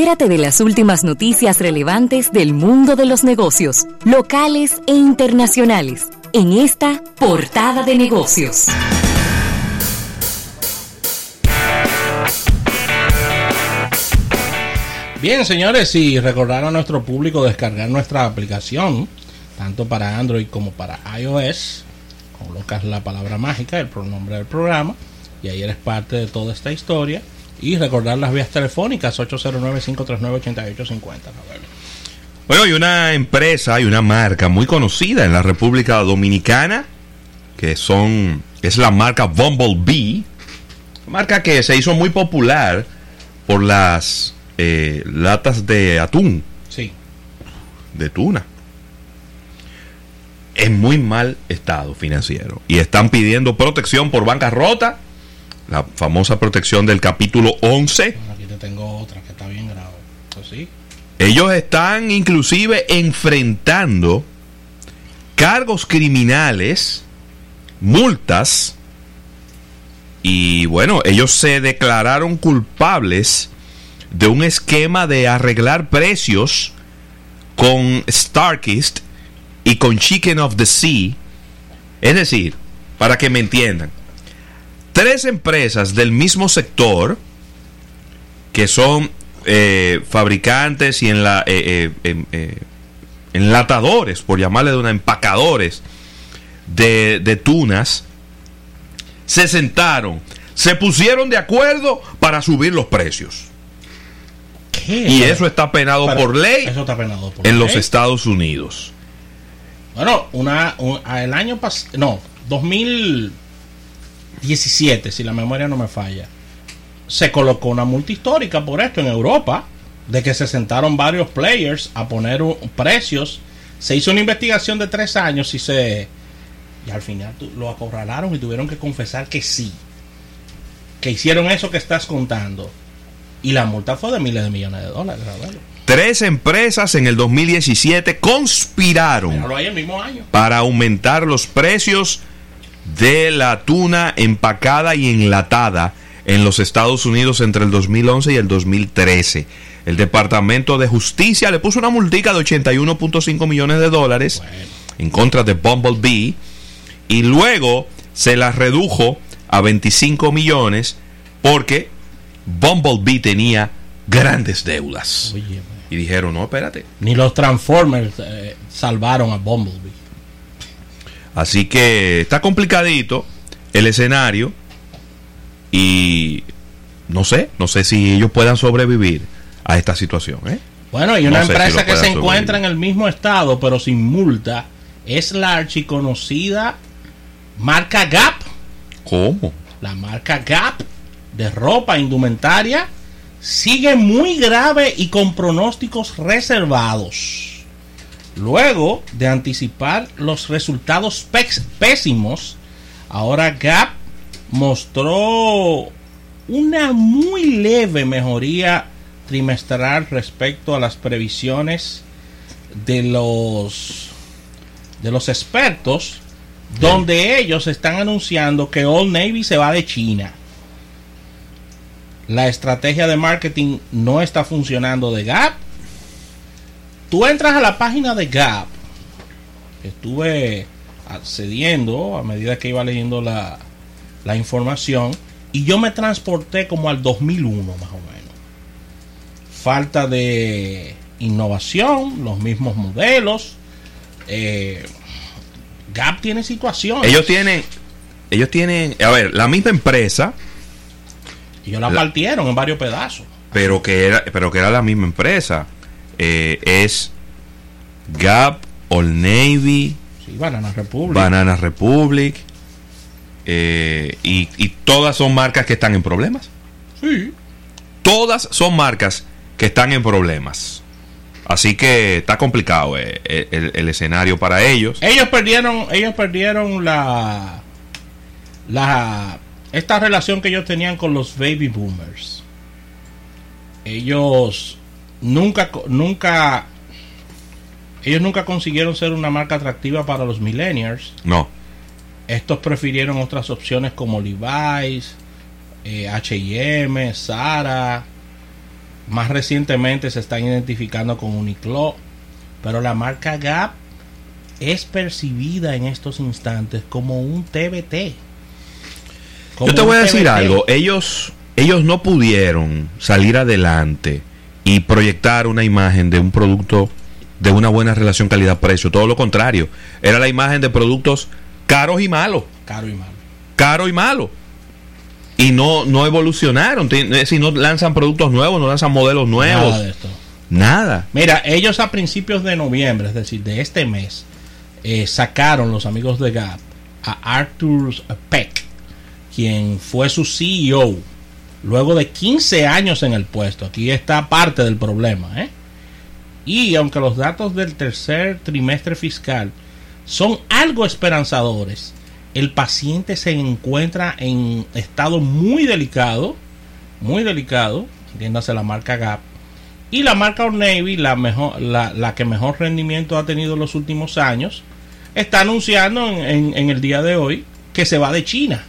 Entérate de las últimas noticias relevantes del mundo de los negocios, locales e internacionales, en esta portada de negocios. Bien, señores, y recordar a nuestro público descargar nuestra aplicación, tanto para Android como para iOS. Colocas la palabra mágica, el pronombre del programa, y ahí eres parte de toda esta historia. Y recordar las vías telefónicas 809-539-8850. Bueno, hay una empresa, hay una marca muy conocida en la República Dominicana, que son, es la marca Bumblebee, marca que se hizo muy popular por las eh, latas de atún. Sí. De tuna. En muy mal estado financiero. Y están pidiendo protección por bancarrota. La famosa protección del capítulo 11. Aquí te tengo otra que está bien grave. Pues sí. Ellos están inclusive enfrentando cargos criminales, multas, y bueno, ellos se declararon culpables de un esquema de arreglar precios con Starkist y con Chicken of the Sea. Es decir, para que me entiendan, tres empresas del mismo sector que son eh, fabricantes y en la, eh, eh, enlatadores, por llamarle de una, empacadores de, de tunas, se sentaron, se pusieron de acuerdo para subir los precios. Y eso está penado por ley penado por en ley. los Estados Unidos. Bueno, una, un- el año pasado, no, 2017, si la memoria no me falla, se colocó una multa histórica por esto en Europa, de que se sentaron varios players a poner un- precios. Se hizo una investigación de tres años y se. Y al final lo acorralaron y tuvieron que confesar que sí. Que hicieron eso que estás contando. Y la multa fue de miles de millones de dólares. Tres empresas en el 2017 conspiraron Míralo ahí el mismo año. para aumentar los precios de la tuna empacada y enlatada en los Estados Unidos entre el 2011 y el 2013. El Departamento de Justicia le puso una multica de 81.5 millones de dólares en contra de Bumblebee y luego se la redujo a 25 millones porque Bumblebee tenía grandes deudas. Oye, Y dijeron, no, espérate. Ni los Transformers eh, salvaron a Bumblebee. Así que está complicadito el escenario y no sé, no sé si ellos puedan sobrevivir a esta situación. ¿eh? Bueno, y una No sé si empresa que se encuentra en el mismo estado, pero sin multa, es la archiconocida marca Gap. ¿Cómo? La marca Gap de ropa indumentaria sigue muy grave y con pronósticos reservados. Luego de anticipar los resultados pés- pésimos, ahora Gap mostró una muy leve mejoría trimestral respecto a las previsiones de los de los expertos donde ellos están anunciando que Old Navy se va de China. La estrategia de marketing no está funcionando de Gap. Tú entras a la página de Gap. Estuve accediendo a medida que iba leyendo la, la información y yo me transporté como al 2001 más o menos. Falta de innovación, los mismos modelos. eh, Gap tiene situaciones. Ellos tienen, ellos tienen, a ver, la misma empresa, ellos la, La- partieron en varios pedazos. pero que era, pero que era la misma empresa. Eh, es Gap, Old Navy, Sí, Banana Republic. Banana Republic, eh, y, y todas son marcas que están en problemas. Sí. todas son marcas que están en problemas. Así que está complicado eh, el, el- el escenario para ellos. Ellos perdieron, ellos perdieron la, la, esta relación que ellos tenían con los baby boomers. Ellos nunca, nunca, ellos nunca consiguieron ser una marca atractiva para los millennials. No, Estos prefirieron otras opciones como Levi's, eh, H&M, Zara, más recientemente se están identificando con Uniqlo, pero la marca Gap es percibida en estos instantes como un TBT. Como Yo te voy a decir TBT. algo. Ellos, ellos no pudieron salir adelante y proyectar una imagen de un producto de una buena relación calidad-precio. Todo lo contrario. Era la imagen de productos caros y malos. Caro y malo. Caro y malo. Y no, no evolucionaron. Es decir, no lanzan productos nuevos, no lanzan modelos nuevos. Nada de esto. Nada. Mira, ellos a principios de noviembre, es decir, de este mes, eh, sacaron los amigos de Gap a Arthur Peck, quien fue su CEO, luego de 15 años en el puesto. Aquí está parte del problema. ¿eh? Y aunque los datos del tercer trimestre fiscal son algo esperanzadores, el paciente se encuentra en estado muy delicado, muy delicado, entiéndase la marca Gap, y la marca Old la, mejor, la, que mejor rendimiento ha tenido en los últimos años, está anunciando en, el día de hoy que se va de China.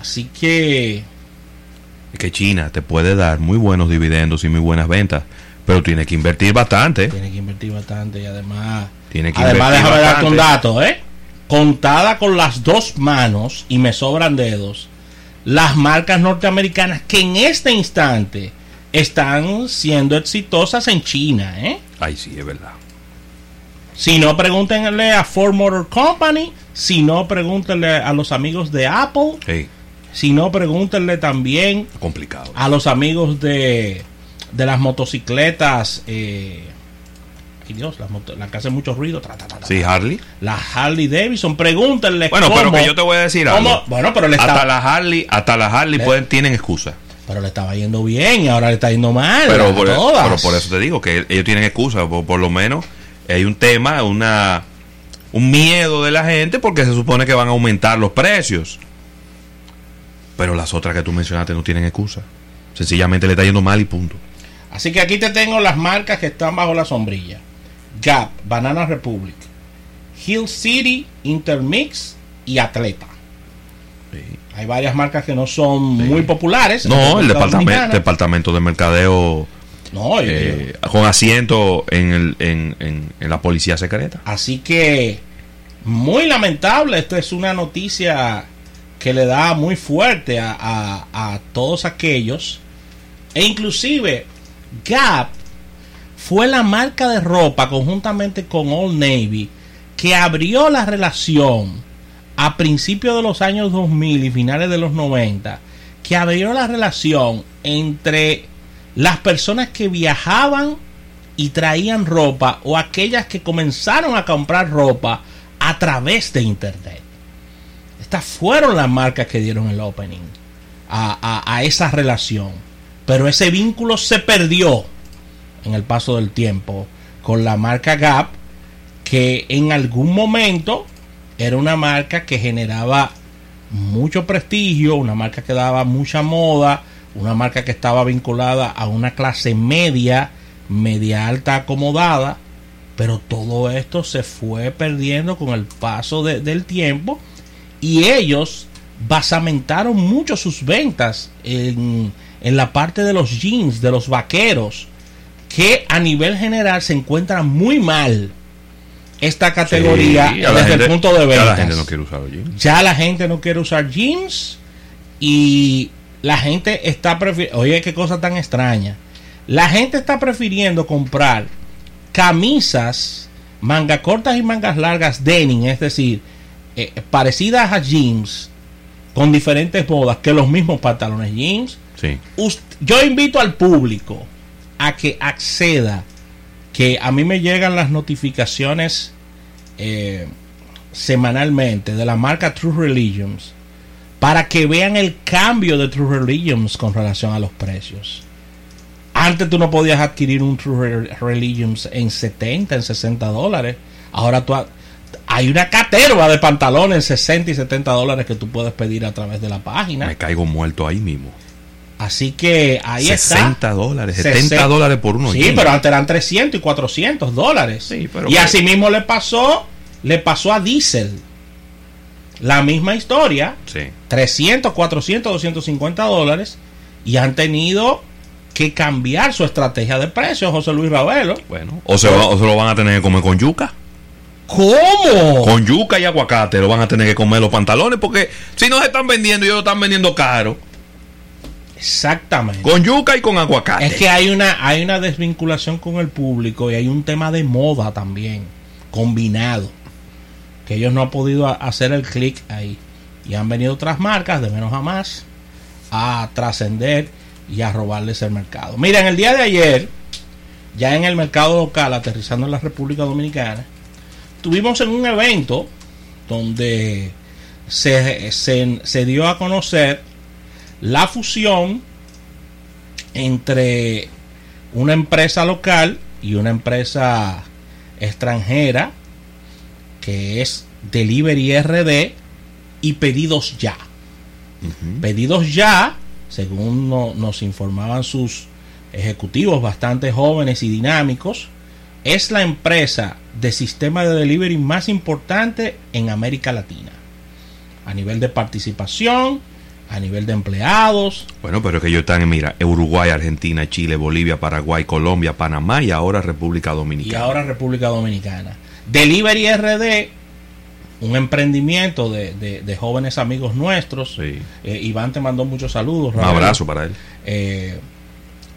Así que que China te puede dar muy buenos dividendos y muy buenas ventas, pero tiene que invertir bastante. tiene que invertir bastante y además... Tiene que Además, invertir déjame darte un dato, ¿eh? Contada con las dos manos, y me sobran dedos, las marcas norteamericanas que en este instante están siendo exitosas en China, ¿eh? Ay, sí, es verdad. Si no, pregúntenle a Ford Motor Company. Si no, pregúntenle a los amigos de Apple. Sí, Si no, pregúntenle también complicado. a los amigos de, de las motocicletas. Eh, ay Dios, las, las que hacen mucho ruido. tra, tra, tra, tra. Sí, Harley. La Harley Davidson. Pregúntenle Bueno, pero cómo- que yo te voy a decir cómo- algo. Bueno, pero le, Hasta estaba, la Harley, hasta la Harley Le- pueden, tienen excusa. pero le estaba yendo bien y ahora le está yendo mal. Pero por, e- todas. pero por eso te digo que ellos tienen excusa. Por, por lo menos hay un tema, una un miedo de la gente porque se supone que van a aumentar los precios. Pero las otras que tú mencionaste no tienen excusa. Sencillamente le está yendo mal y punto. Así que aquí te tengo las marcas que están bajo la sombrilla. Gap, Banana Republic, Hill City, Intermix y Atleta. Hay varias marcas que no son muy populares. No, el departamento, departamento de mercadeo No, eh, con asiento en, el, en, en- en la policía secreta. Así que muy lamentable. Esta es una noticia que le da muy fuerte a, a- a todos aquellos. E inclusive Gap fue la marca de ropa conjuntamente con Old Navy que abrió la relación a principios de los años 2000 y finales de los 90, que abrió la relación entre las personas que viajaban y traían ropa o aquellas que comenzaron a comprar ropa a través de internet. Estas fueron las marcas que dieron el opening a, a- esa relación. Pero ese vínculo se perdió en el paso del tiempo con la marca Gap, que en algún momento era una marca que generaba mucho prestigio, una marca que daba mucha moda, una marca que estaba vinculada a una clase media, media alta acomodada, pero todo esto se fue perdiendo con el paso de- del tiempo y ellos basamentaron mucho sus ventas en, en la parte de los jeans, de los vaqueros, que a nivel general se encuentran muy mal esta categoría Sí, desde gente- el punto de ya venta La gente no quiere usar jeans. ya la gente no quiere usar jeans y la gente está prefiriendo, oye, qué cosa tan extraña. La gente está prefiriendo comprar camisas, manga cortas y mangas largas denim, es decir, eh, parecidas a jeans con diferentes modas que los mismos pantalones jeans. Sí. Yo invito al público a que acceda, que a mí me llegan las notificaciones eh, semanalmente de la marca True Religions para que vean el cambio de True Religions con relación a los precios. Antes tú no podías adquirir un True Re- Religions en 70, en 60 dólares. Ahora tú hay una caterva de pantalones en 60 y 70 dólares que tú puedes pedir a través de la página. Me caigo muerto ahí mismo. Así que ahí 60 está. dólares, Sesen- 70 dólares por uno. Sí, pero antes eran 300 y 400 dólares. Sí, pero y así mismo le pasó, le pasó a Diesel. La misma historia, Sí. 300, 400, 250 dólares y han tenido que cambiar su estrategia de precios, José Luis Ravelo. Bueno, o se, va- o se lo van a tener que comer con yuca. ¿Cómo? Con yuca y aguacate lo van a tener que comer los pantalones porque si no se están vendiendo, ellos lo están vendiendo caro. Exactamente. Con yuca y con aguacate. Es que hay una, hay una desvinculación con el público y hay un tema de moda también, combinado, que ellos no han podido hacer el clic ahí. Y han venido otras marcas, de menos a más, a trascender y a robarles el mercado. Mira, en el día de ayer, ya en el mercado local, aterrizando en la República Dominicana, tuvimos en un evento donde se, se, se dio a conocer la fusión entre una empresa local y una empresa extranjera que es Delivery RD y Pedidos Ya. Pedidos Ya, según no- nos informaban sus ejecutivos bastante jóvenes y dinámicos, es la empresa de sistema de delivery más importante en América Latina. A nivel de participación, a nivel de empleados, Bueno, pero es que ellos están en, mira, Uruguay, Argentina, Chile, Bolivia, Paraguay, Colombia, Panamá y ahora República y Dominicana. ahora República Dominicana. Delivery RD, un emprendimiento de, de- de jóvenes amigos nuestros. Sí. Eh, Iván te mandó muchos saludos. Un Raúl. abrazo para él. Eh,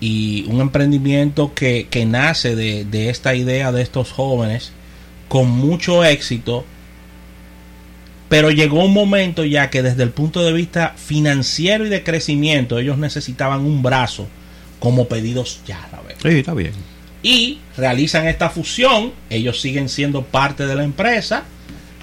y un emprendimiento que, que nace de, de esta idea de estos jóvenes con mucho éxito. Pero llegó un momento ya que desde el punto de vista financiero y de crecimiento ellos necesitaban un brazo como pedidos ya, Sí, está bien. y realizan esta fusión. Ellos siguen siendo parte de la empresa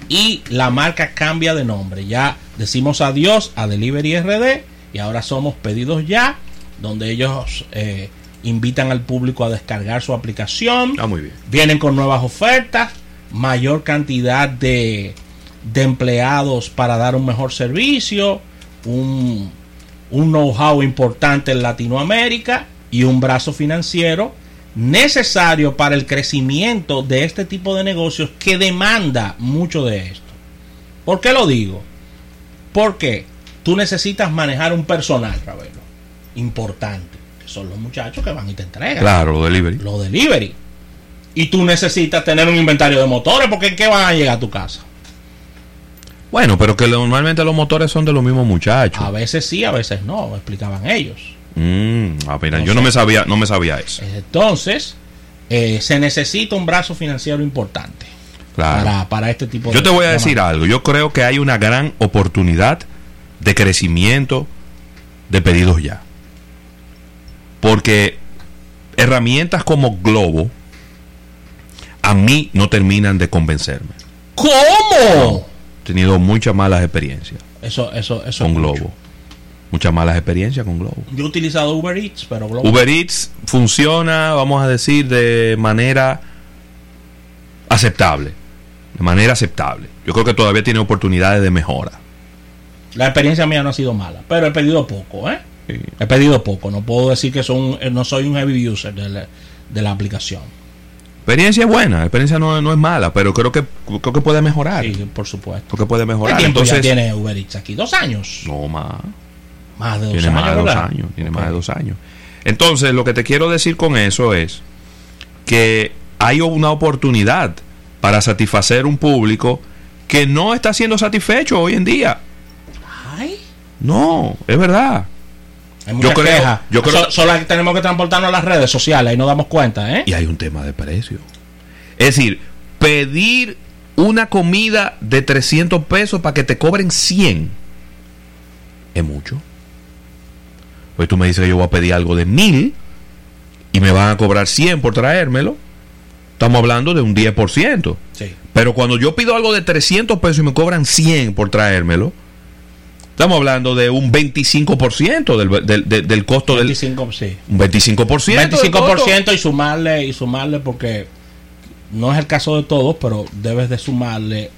y la marca cambia de nombre. Ya decimos adiós a Delivery RD y ahora somos Pedidos Ya, donde ellos eh, invitan al público a descargar su aplicación. Está muy bien. Vienen con nuevas ofertas, mayor cantidad de, de empleados para dar un mejor servicio, un, un know-how importante en Latinoamérica y un brazo financiero necesario para el crecimiento de este tipo de negocios que demanda mucho de esto. ¿Por qué lo digo? Porque tú necesitas manejar un personal, Ravelo, importante, que son los muchachos que van y te entregan Claro, lo delivery. los delivery. Y tú necesitas tener un inventario de motores porque ¿en qué van a llegar a tu casa? Bueno, pero que normalmente los motores son de los mismos muchachos. A veces sí, a veces no, explicaban ellos. Mm, ah, mira, yo no me sabía, no me sabía eso. Entonces, eh, se necesita un brazo financiero importante Claro. para, para este tipo de Yo te voy a de decir manera. algo. Yo creo que hay una gran oportunidad de crecimiento de pedidos ya. Porque herramientas como Globo a mí no terminan de convencerme. ¿Cómo? He tenido muchas malas experiencias Eso, eso, eso. con mucho. Globo. Muchas malas experiencias con Globo. Yo he utilizado Uber Eats, pero Globo- Uber Eats funciona, vamos a decir, de manera aceptable. De manera aceptable. Yo creo que todavía tiene oportunidades de mejora. la experiencia mía no ha sido mala, pero he pedido poco, ¿eh? Sí. He pedido poco. No puedo decir que son, eh, no soy un heavy user de la, de la aplicación. Experiencia es buena, experiencia no, no es mala, pero creo que creo que puede mejorar. Sí, por supuesto. Creo que puede ¿Qué mejorar. tiempo Entonces, ya tiene Uber Eats aquí? ¿Dos años? no más. Más de dos Tiene años. más de dos años. Tiene más de dos años. Entonces, lo que te quiero decir con eso es que hay una oportunidad para satisfacer un público que no está siendo satisfecho hoy en día. Ay, No, es verdad. Hay muchas creo- quejas. yo creo- So- solo que tenemos que transportarnos a las redes sociales, ahí nos damos cuenta, ¿eh? Y hay un tema de precio. Es decir, pedir una comida de 300 pesos para que te cobren 100 es mucho. Pues tú me dices que yo voy a pedir algo de 1000 y me van a cobrar 100 por traérmelo. Estamos hablando de un 10%. Sí. Pero cuando yo pido algo de 300 pesos y me cobran 100 por traérmelo, estamos hablando de un 25% del, del, del- del costo del... 25, sí. Un 25%. del costo. 25% y sumarle, y sumarle porque no es el caso de todos, pero debes de sumarle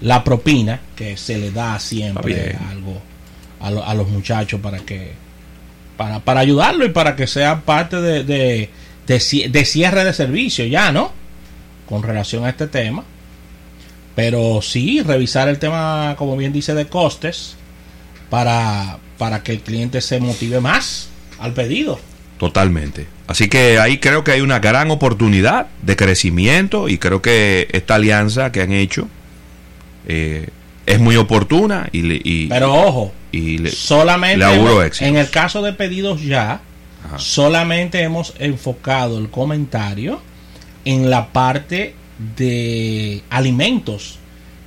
la propina que se le da siempre algo a, lo- a los muchachos para que para, para ayudarlo y para que sea parte de, de, de de cierre de servicio ya, ¿no? Con relación a este tema. Pero sí, revisar el tema, como bien dice, de costes para, para que el cliente se motive más al pedido. Totalmente. Así que ahí creo que hay una gran oportunidad de crecimiento y creo que esta alianza que han hecho eh, es muy oportuna y, le- y- Pero ojo, y le- solamente le hemos- en el caso de pedidos ya, Ajá. solamente hemos enfocado el comentario en la parte de alimentos.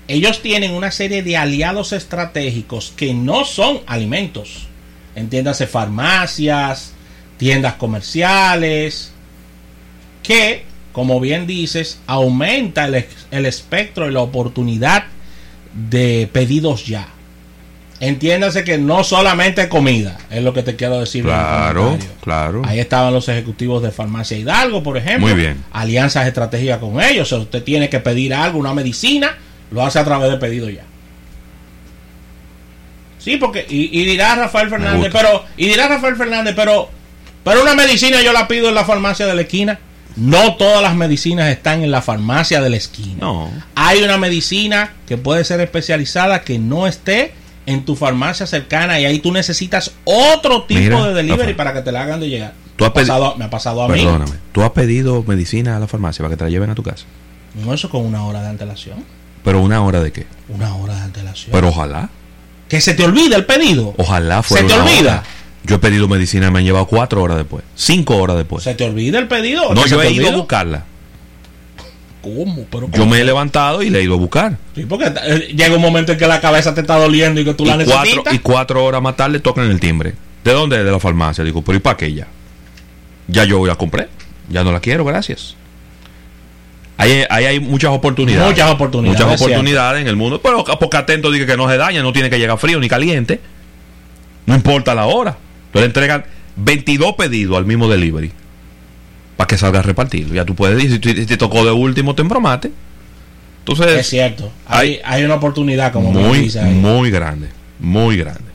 Ellos tienen una serie de aliados estratégicos que no son alimentos. Entiéndase farmacias, tiendas comerciales, que, como bien dices, aumenta el, el espectro y la oportunidad de pedidos ya. Entiéndase que no solamente comida, es lo que te quiero decir. Claro, claro. Ahí estaban los ejecutivos de Farmacia Hidalgo, por ejemplo. Muy bien. Alianzas estratégicas con ellos. O sea, usted tiene que pedir algo, una medicina, lo hace a través de pedido ya. Sí, porque, y, y dirá Rafael Fernández, pero, y dirá Rafael Fernández, pero, pero una medicina yo la pido en la farmacia de la esquina. No todas las medicinas están en la farmacia de la esquina. No. Hay una medicina que puede ser especializada que no esté en tu farmacia cercana y ahí tú necesitas otro tipo Mira, de delivery para que te la hagan de llegar. Tú has Me ha pedi- pasado- me ha pasado a mí. Perdóname. ¿Tú has pedido medicina a la farmacia para que te la lleven a tu casa? No, eso con una hora de antelación. Pero una hora de qué? Una hora de antelación. Pero ojalá. que se te olvide el pedido. Ojalá fuera ¿Se te una olvida? hora. Yo he pedido medicina y me han llevado cuatro horas después. Cinco horas después. ¿Se te olvida el pedido? no, ¿Se yo he ido a olvida? buscarla. ¿Cómo? Pero Yo me he levantado y le he ido a buscar. Sí, porque eh, llega un momento en que la cabeza te está doliendo y que tú la y, cuatro, necesitas. y cuatro horas más tarde tocan el timbre. ¿De dónde? De la farmacia. Digo, pero ¿y para qué ya? Ya yo la compré. Ya no la quiero, gracias. Ahí, ahí hay muchas oportunidades. Muchas oportunidades, Muchas oportunidades en el mundo. Pero porque atento dice que no se daña, no tiene que llegar frío ni caliente. No importa la hora. Entonces le entregan 22 pedidos al mismo delivery. Para que salga repartido. Ya tú puedes decir, si te, tocó de último, te embromate. Entonces, Es cierto. Hay, hay- hay una oportunidad, como me muy, dice ahí. muy grande. Muy grande.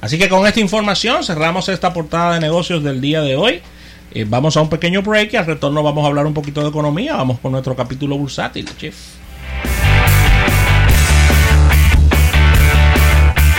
Así que con esta información cerramos esta portada de negocios del día de hoy. Eh, vamos a un pequeño break y al retorno vamos a hablar un poquito de economía. Vamos con nuestro capítulo bursátil, Chief.